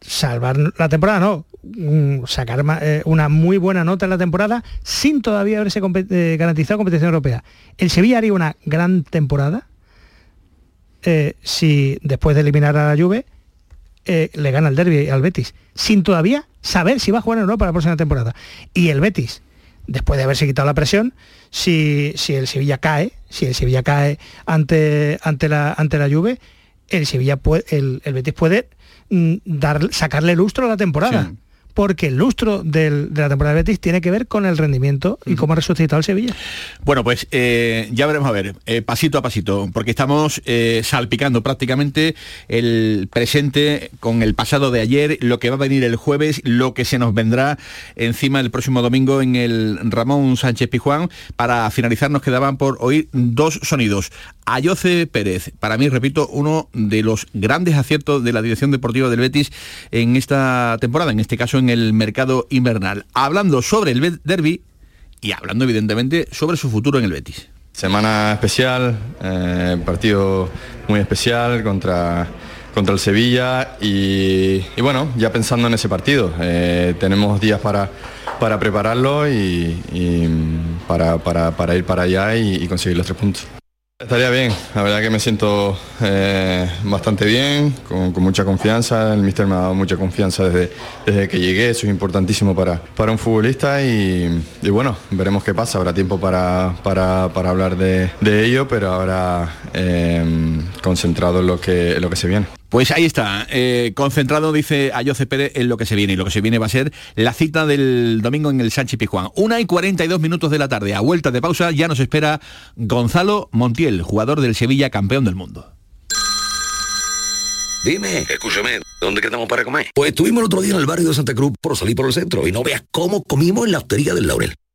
salvar la temporada, no, mm, sacar eh, una muy buena nota en la temporada sin todavía haberse eh, garantizado competición europea. El Sevilla haría una gran temporada eh, si después de eliminar a la Juve le gana el derby al Betis, sin todavía saber si va a jugar en Europa la próxima temporada. Y el Betis, después de haberse quitado la presión, si, si el Sevilla cae, si el Sevilla cae ante, ante, la, ante la Juve, el Sevilla puede, el, el Betis puede dar, sacarle lustro a la temporada. Porque el lustro del- de la temporada de Betis tiene que ver con el rendimiento y cómo ha resucitado el Sevilla. Bueno, pues eh, ya veremos a ver, eh, pasito a pasito, porque estamos eh, salpicando prácticamente el presente con el pasado de ayer, lo que va a venir el jueves, lo que se nos vendrá encima el próximo domingo en el Ramón Sánchez Pijuán. Para finalizar nos quedaban por oír dos sonidos. Ayoce Pérez, para mí, repito, uno de los grandes aciertos de la dirección deportiva del Betis en esta temporada, en este caso en el mercado invernal. Hablando sobre el derby y hablando evidentemente sobre su futuro en el Betis. Semana especial, eh, partido muy especial contra, contra el Sevilla y, bueno, ya pensando en ese partido, eh, tenemos días para, para prepararlo y, y para, para- para ir para allá y conseguir los tres puntos. Estaría bien, la verdad que me siento eh, bastante bien, con, mucha confianza, el míster me ha dado mucha confianza desde, desde que llegué, eso es importantísimo para, para un futbolista y, bueno, veremos qué pasa, habrá tiempo para, para- para hablar de, de ello, pero ahora eh, concentrado en lo, que, en lo que se viene. Pues ahí está, eh, concentrado, dice Ayoce Pérez, en lo que se viene. Y lo que se viene va a ser la cita del domingo en el Sánchez Pizjuán. Una y 42 minutos de la tarde. A vuelta de pausa ya nos espera Gonzalo Montiel, jugador del Sevilla, campeón del mundo. Dime, escúchame, ¿dónde quedamos para comer? Pues estuvimos el otro día en el barrio de Santa Cruz por salir por el centro y no veas cómo comimos en la hostería del Laurel.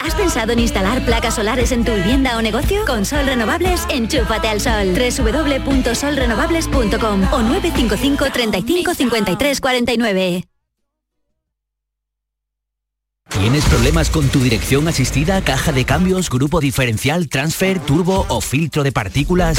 ¿Has pensado en instalar placas solares en tu vivienda o negocio? Con Sol Renovables, enchúfate al sol. www.solrenovables.com o 955 35 53 49. ¿Tienes problemas con tu dirección asistida, caja de cambios, grupo diferencial, transfer, turbo o filtro de partículas?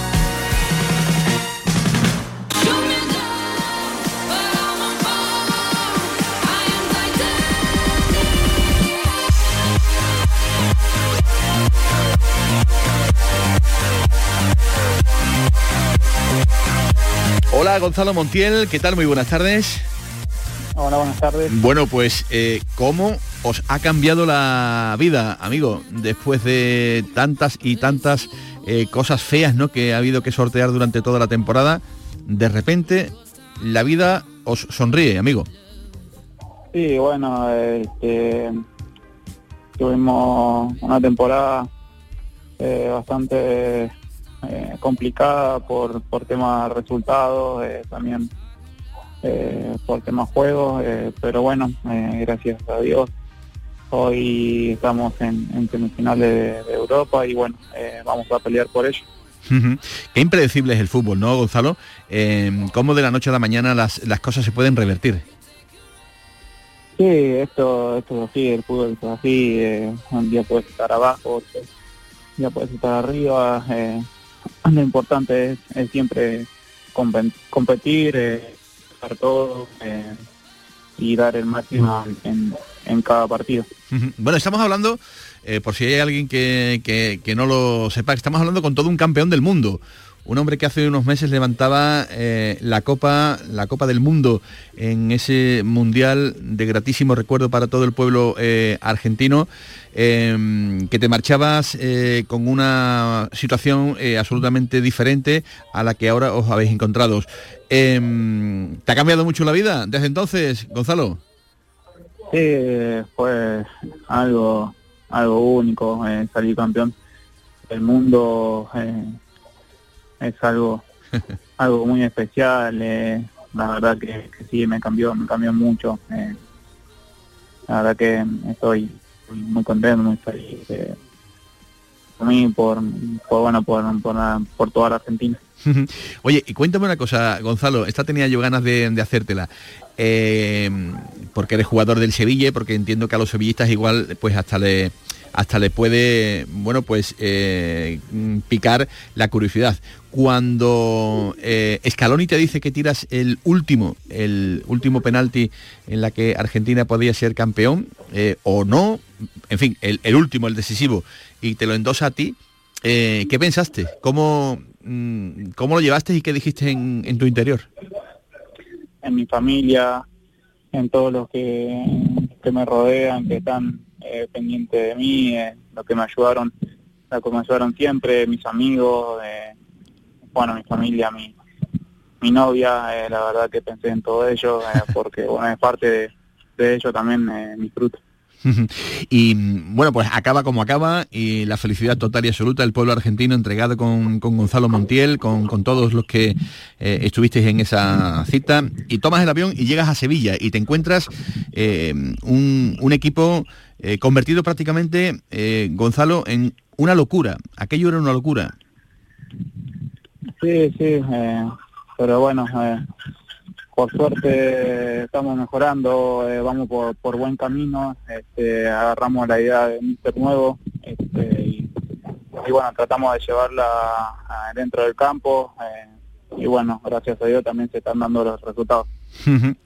Hola Gonzalo Montiel, ¿qué tal? Muy buenas tardes. Hola, buenas tardes. Bueno, pues, eh, ¿cómo os ha cambiado la vida, amigo, después de tantas y tantas eh, cosas feas ¿no? que ha habido que sortear durante toda la temporada. De repente, la vida os sonríe, amigo. Sí, bueno, este, tuvimos una temporada eh, bastante eh, complicada por, por temas resultados, eh, también eh, por temas juegos, eh, pero bueno, eh, gracias a Dios hoy estamos en, en semifinales de, de Europa y bueno, vamos a pelear por ello. Ujú. Qué impredecible es el fútbol, ¿no, Gonzalo? Eh, ¿Cómo de la noche a la mañana las, las cosas se pueden revertir? Sí, esto, esto es así, el fútbol es así, eh, un día puedes estar abajo, día puedes estar arriba, eh, lo importante es, siempre competir, eh, hacer todo eh, y dar el máximo en, en cada partido. Bueno, estamos hablando, eh, por si hay alguien que, que- no lo sepa, estamos hablando con todo un campeón del mundo. Un hombre que hace unos meses levantaba eh, la copa, la copa del mundo en ese mundial de gratísimo recuerdo para todo el pueblo eh, argentino, eh, que te marchabas eh, con una situación absolutamente diferente a la que ahora os habéis encontrado. Eh, ¿Te ha cambiado mucho la vida desde entonces, Gonzalo? Sí, fue algo algo único, salir campeón del mundo es algo algo muy especial, eh, la verdad que, que sí me cambió, me cambió mucho, eh, la verdad que estoy muy contento, muy feliz eh, por mí, por, por bueno, por, por, la- por toda la Argentina. Oye, y cuéntame una cosa, Gonzalo, esta tenía yo ganas de, de hacértela. Eh, porque eres jugador del Sevilla, porque entiendo que a los sevillistas igual pues hasta le hasta le puede, bueno, pues eh, picar la curiosidad. Cuando eh, Scaloni te dice que tiras el último, el último penalti en la que Argentina podía ser campeón, eh, o no, en fin, el, el último, el decisivo, y te lo endosa a ti, eh, ¿qué pensaste? ¿Cómo, mm, ¿Cómo lo llevaste y qué dijiste en, en tu interior? en mi familia, en todos los que, que me rodean, que están eh, pendientes de mí, eh, los que me ayudaron, los que me ayudaron siempre, mis amigos, eh, bueno, mi familia, mi, mi novia, la verdad que pensé en todo ello, porque bueno, es parte de, de ello también mi fruto. y bueno, pues acaba como acaba y la felicidad total y absoluta del pueblo argentino entregado con, con Gonzalo Montiel, con, con todos los que eh, estuvisteis en esa cita y tomas el avión y llegas a Sevilla y te encuentras eh, un, un equipo eh, convertido prácticamente, eh, Gonzalo, en una locura. Aquello era una locura. Sí, sí, eh, pero bueno, por suerte estamos mejorando, vamos por, por buen camino, este, agarramos la idea de Mister nuevo este, y, y bueno, tratamos de llevarla dentro del campo y bueno, gracias a Dios también se están dando los resultados.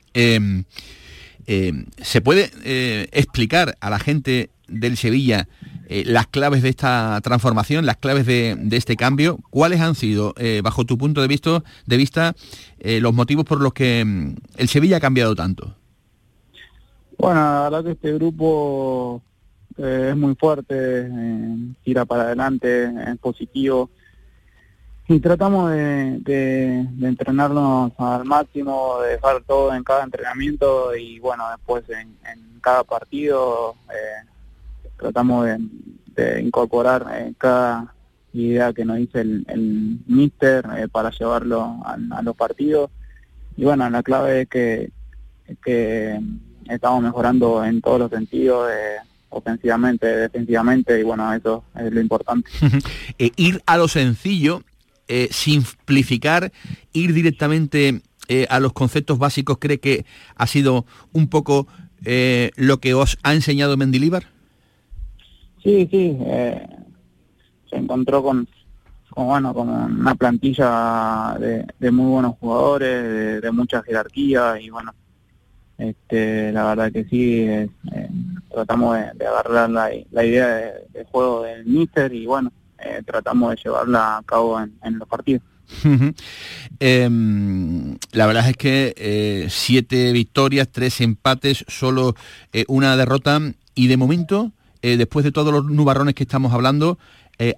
Eh, ¿Se puede eh, explicar a la gente del Sevilla eh, las claves de esta transformación, las claves de, este cambio? ¿Cuáles han sido, bajo tu punto de vista, de vista los motivos por los que mm, el Sevilla ha cambiado tanto? Bueno, la verdad que este grupo es muy fuerte, tira para adelante, es positivo y tratamos de, de- entrenarnos al máximo, de dejar todo en cada entrenamiento y bueno, después en, en cada partido eh, tratamos de, de incorporar eh, cada idea que nos dice el, el míster eh, para llevarlo a, a los partidos y bueno, la clave es que, que estamos mejorando en todos los sentidos, eh, ofensivamente, defensivamente y bueno, eso es lo importante. Eh, ir a lo sencillo, eh, simplificar, ir directamente eh, a los conceptos básicos, ¿cree que ha sido un poco eh, lo que os ha enseñado Mendilíbar? Sí, sí, eh, se encontró con, bueno, con una plantilla de, de muy buenos jugadores, de, mucha jerarquía y bueno, este, la verdad que sí, eh, tratamos de, agarrar la, la idea de, de juego del míster y bueno, eh, tratamos de llevarla a cabo en, en los partidos. Em, la verdad es que eh, siete victorias, tres empates, solo eh, una derrota. y de momento, eh, después de todos los nubarrones que estamos hablando,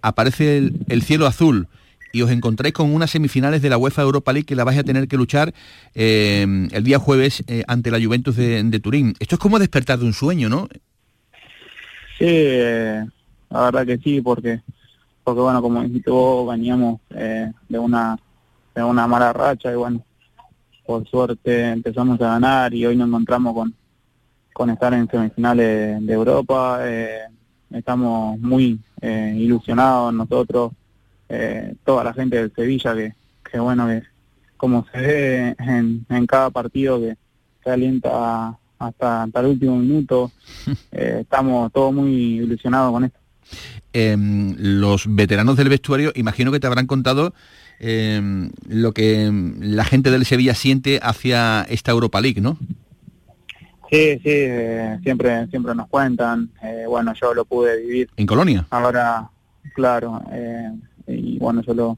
aparece el, cielo azul y os encontráis con unas semifinales de la UEFA Europa League que la vais a tener que luchar el día jueves ante la Juventus de, de, Turín. Esto es como despertar de un sueño, ¿no? Sí, la verdad que sí, porque porque bueno, como dijiste vos, veníamos de una de una mala racha y bueno, por suerte empezamos a ganar y hoy nos encontramos con, con estar en semifinales de Europa. Eh, estamos muy eh, ilusionados nosotros, eh, toda la gente del Sevilla, que, que bueno, que como se ve en, en cada partido que se alienta hasta, hasta el último minuto, estamos todos muy ilusionados con esto. Em, los veteranos del vestuario, imagino que te habrán contado Em, lo que la gente del Sevilla siente hacia esta Europa League, ¿no? Sí, sí, eh, siempre, siempre nos cuentan. Eh, bueno, yo lo pude vivir. ¿En Colonia? Ahora, claro. Eh, y bueno, yo lo,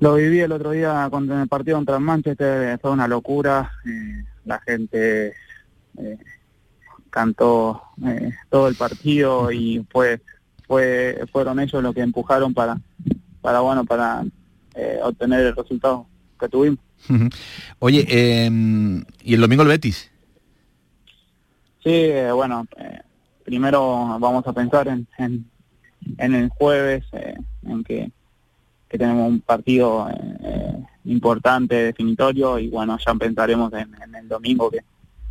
lo viví el otro día con el partido contra Manchester. Fue una locura. la gente cantó todo el partido y fue, fue, fueron ellos los que empujaron para para bueno para eh, obtener el resultado que tuvimos. Oye, em, ¿y el domingo el Betis? Sí, eh, bueno, eh, primero vamos a pensar en, en, el jueves, en que, tenemos un partido importante, definitorio, y bueno, ya pensaremos en, el domingo, que,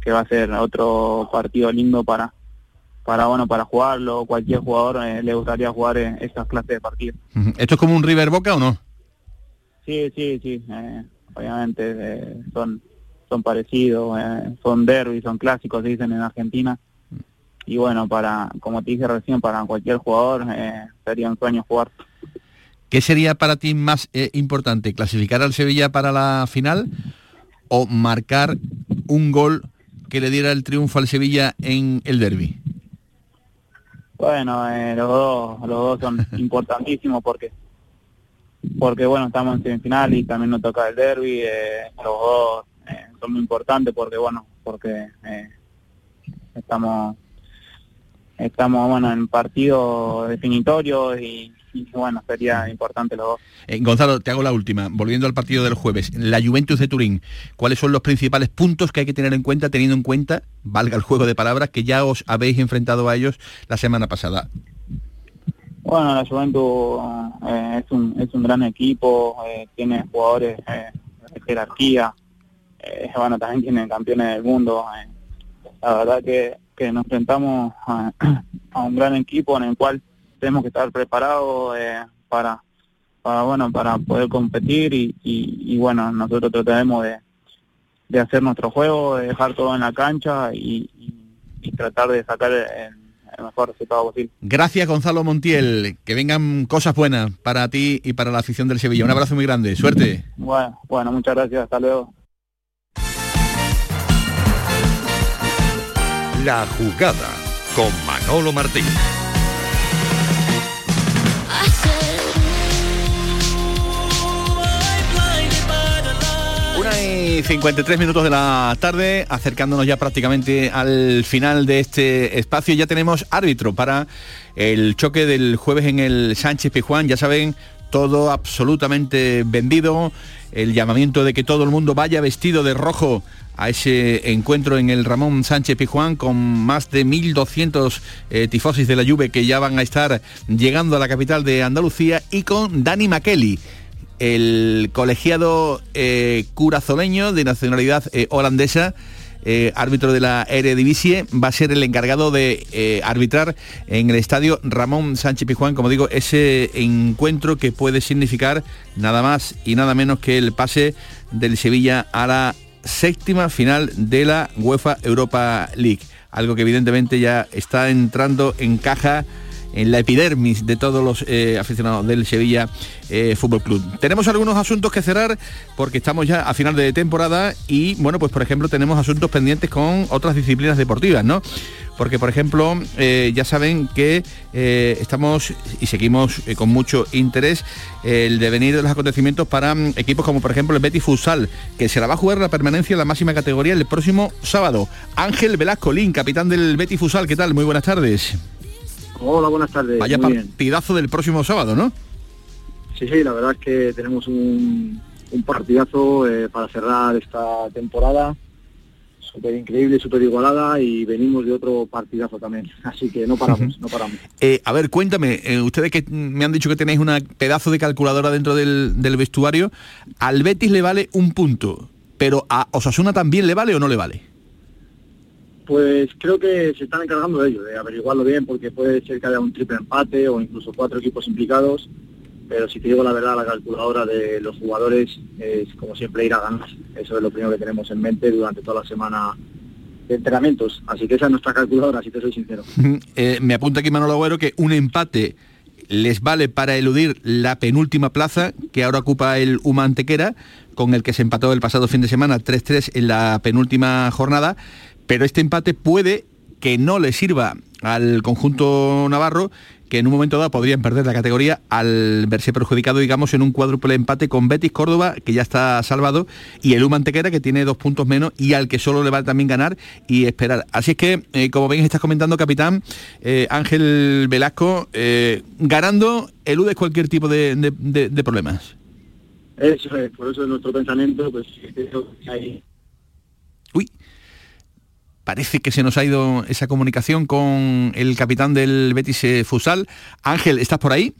que va a ser otro partido lindo para, para bueno para jugarlo cualquier jugador eh, le gustaría jugar en estas clases de partidos. Esto es como un River Boca o no sí sí sí eh, obviamente eh, son son parecidos son derbis son clásicos se dicen en Argentina. Y bueno para como te dije recién para cualquier jugador sería un sueño jugar. ¿Qué sería para ti más importante? ¿Clasificar al Sevilla para la final o marcar un gol que le diera el triunfo al Sevilla en el derby? Bueno, eh, los dos los dos son importantísimos porque porque bueno estamos en semifinal y también nos toca el derby. Eh, los dos eh, son muy importantes porque bueno porque estamos estamos bueno en partido definitorio y bueno, sería importante los dos. Eh, Gonzalo, te hago la última. Volviendo al partido del jueves, la Juventus de Turín, ¿cuáles son los principales puntos que hay que tener en cuenta, teniendo en cuenta, valga el juego de palabras, que ya os habéis enfrentado a ellos la semana pasada? Bueno, la Juventus eh, es, un, es un gran equipo, eh, tiene jugadores de jerarquía, bueno, también tiene campeones del mundo. la verdad que, que nos enfrentamos a, a un gran equipo en el cual tenemos que estar preparados eh, para, para, bueno, para poder competir y, y, bueno, nosotros trataremos de, de, hacer nuestro juego, de dejar todo en la cancha y, y tratar de sacar el, mejor resultado posible. Gracias Gonzalo Montiel, que vengan cosas buenas para ti y para la afición del Sevilla. Un abrazo muy grande, suerte. Bueno, bueno, muchas gracias, hasta luego. La jugada con Manolo Martín. Y 53 minutos de la tarde, acercándonos ya prácticamente al final de este espacio. Ya tenemos árbitro para el choque del jueves en el Sánchez Pijuán. Ya saben, todo absolutamente vendido. El llamamiento de que todo el mundo vaya vestido de rojo a ese encuentro en el Ramón Sánchez Pijuán con más de 1.200 eh, tifosis de la Juve que ya van a estar llegando a la capital de Andalucía y con Dani Makeli el colegiado eh, curazoleño de nacionalidad eh, holandesa, eh, árbitro de la Eredivisie, va a ser el encargado de arbitrar en el estadio Ramón Sánchez Pijuán, como digo, ese encuentro que puede significar nada más y nada menos que el pase del Sevilla a la séptima final de la UEFA Europa League. Algo que evidentemente ya está entrando en caja en la epidermis de todos los eh, aficionados del Sevilla eh, Fútbol Club. Tenemos algunos asuntos que cerrar porque estamos ya a final de temporada y bueno, pues por ejemplo tenemos asuntos pendientes con otras disciplinas deportivas, ¿no? porque por ejemplo eh, ya saben que estamos y seguimos con mucho interés el devenir de los acontecimientos para mm, equipos como por ejemplo el Betis Futsal, que se la va a jugar la permanencia en la máxima categoría el próximo sábado. Ángel Velasco Lin, capitán del Betis Futsal, ¿qué tal? Muy buenas tardes. Hola, buenas tardes. Vaya Muy bien. partidazo del próximo sábado, ¿no? Sí, sí, la verdad es que tenemos un, un partidazo eh, para cerrar esta temporada. Súper increíble, súper igualada y venimos de otro partidazo también. Así que no paramos, no paramos. Eh, a ver, cuéntame, eh, ustedes que me han dicho que tenéis una pedazo de calculadora dentro del, del vestuario, al Betis le vale un punto, pero a Osasuna también le vale o no le vale. Pues creo que se están encargando de ello, de averiguarlo bien, porque puede ser que haya un triple empate o incluso cuatro equipos implicados. Pero si te digo la verdad, la calculadora de los jugadores es como siempre ir a ganar. Eso es lo primero que tenemos en mente durante toda la semana de entrenamientos. Así que esa es nuestra calculadora, si te soy sincero. Eh, me apunta aquí Manolo Agüero que un empate les vale para eludir la penúltima plaza que ahora ocupa el Uma Antequera, con el que se empató el pasado fin de semana 3-3 en la penúltima jornada, pero este empate puede que no le sirva al conjunto navarro, que en un momento dado podrían perder la categoría al verse perjudicado, digamos, en un cuádruple empate con Betis Córdoba, que ya está salvado, y el Uma Antequera, que tiene dos puntos menos y al que solo le va también ganar y esperar. Así es que, eh, como bien estás comentando, capitán, eh, Ángel Velasco, eh, ganando, eludes cualquier tipo de, de- problemas. Eso es, por eso es nuestro pensamiento, pues hay Parece que se nos ha ido esa comunicación con el capitán del Betis eh, Fusal. Ángel, ¿estás por ahí?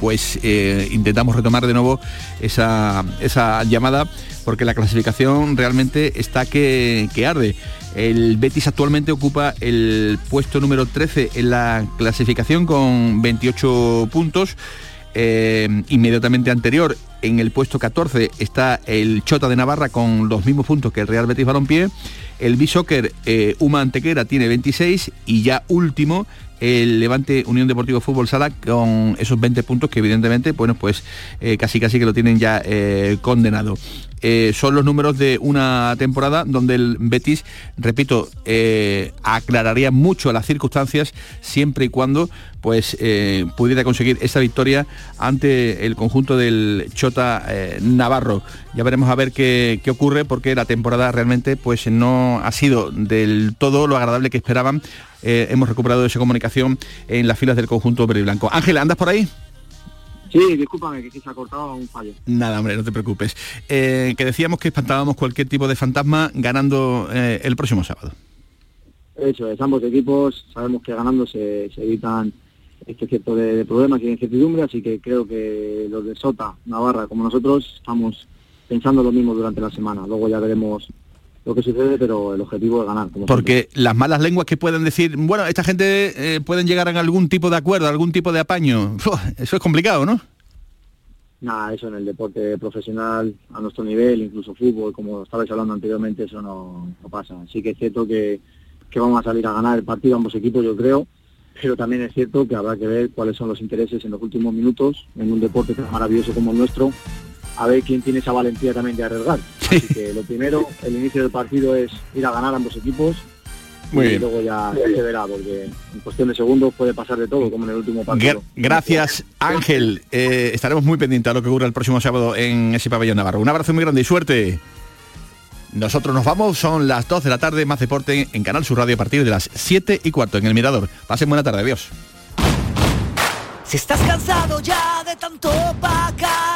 Pues eh, intentamos retomar de nuevo esa, esa llamada porque la clasificación realmente está que, que arde. El Betis actualmente ocupa el puesto número 13 en la clasificación con 28 puntos. Eh, inmediatamente anterior, en el puesto 14, está el Chota de Navarra con los mismos puntos que el Real Betis Balompié. El B-Soccer eh, Uma Antequera tiene 26 y ya último el Levante Unión Deportivo Fútbol Sala con esos 20 puntos que evidentemente, bueno, pues eh, casi casi que lo tienen ya eh, condenado. Eh, son los números de una temporada donde el Betis, repito, eh, aclararía mucho las circunstancias siempre y cuando pues eh, pudiera conseguir esa victoria ante el conjunto del Chota Navarro. Ya veremos a ver qué, qué ocurre porque la temporada realmente pues no ha sido del todo lo agradable que esperaban. Hemos recuperado esa comunicación en las filas del conjunto verde y blanco. Ángel, ¿andas por ahí? Sí, discúlpame que se ha cortado un fallo. Nada, hombre, no te preocupes. Eh, que decíamos que espantábamos cualquier tipo de fantasma ganando eh, el próximo sábado. Eso es, ambos equipos sabemos que ganando se, se evitan este cierto de, de problemas y de incertidumbre, así que creo que los de Sota, Navarra, como nosotros, estamos pensando lo mismo durante la semana. Luego ya veremos lo que sucede, pero el objetivo es ganar. Como Porque las malas lenguas que pueden decir, bueno, esta gente eh, pueden llegar a algún tipo de acuerdo, algún tipo de apaño. Uf, eso es complicado, ¿no? Nada, eso en el deporte profesional, a nuestro nivel, incluso fútbol, como estabais hablando anteriormente, eso no, no pasa. Sí que es cierto que, que vamos a salir a ganar el partido ambos equipos, yo creo, pero también es cierto que habrá que ver cuáles son los intereses en los últimos minutos en un deporte tan maravilloso como el nuestro, a ver quién tiene esa valentía también de arriesgar. Así que lo primero, el inicio del partido es ir a ganar ambos equipos Muy y bien. luego ya, se verá, porque en cuestión de segundos puede pasar de todo, como en el último partido. Gra- gracias, Ángel. Eh, estaremos muy pendientes a lo que ocurra el próximo sábado en ese pabellón navarro. Un abrazo muy grande y suerte. Nosotros nos vamos, son las 2 de la tarde, más deporte en Canal Sur Radio a partir de las 7 y cuarto en el Mirador. Pasen buena tarde, adiós. Si estás cansado ya de tanto pagar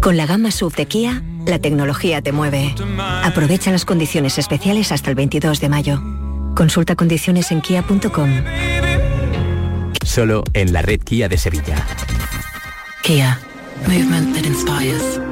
Con la gama SUV de Kia, la tecnología te mueve. Aprovecha las condiciones especiales hasta el 22 de mayo. Consulta condiciones en kia.com. Solo en la red Kia de Sevilla. Kia. Movement that inspires.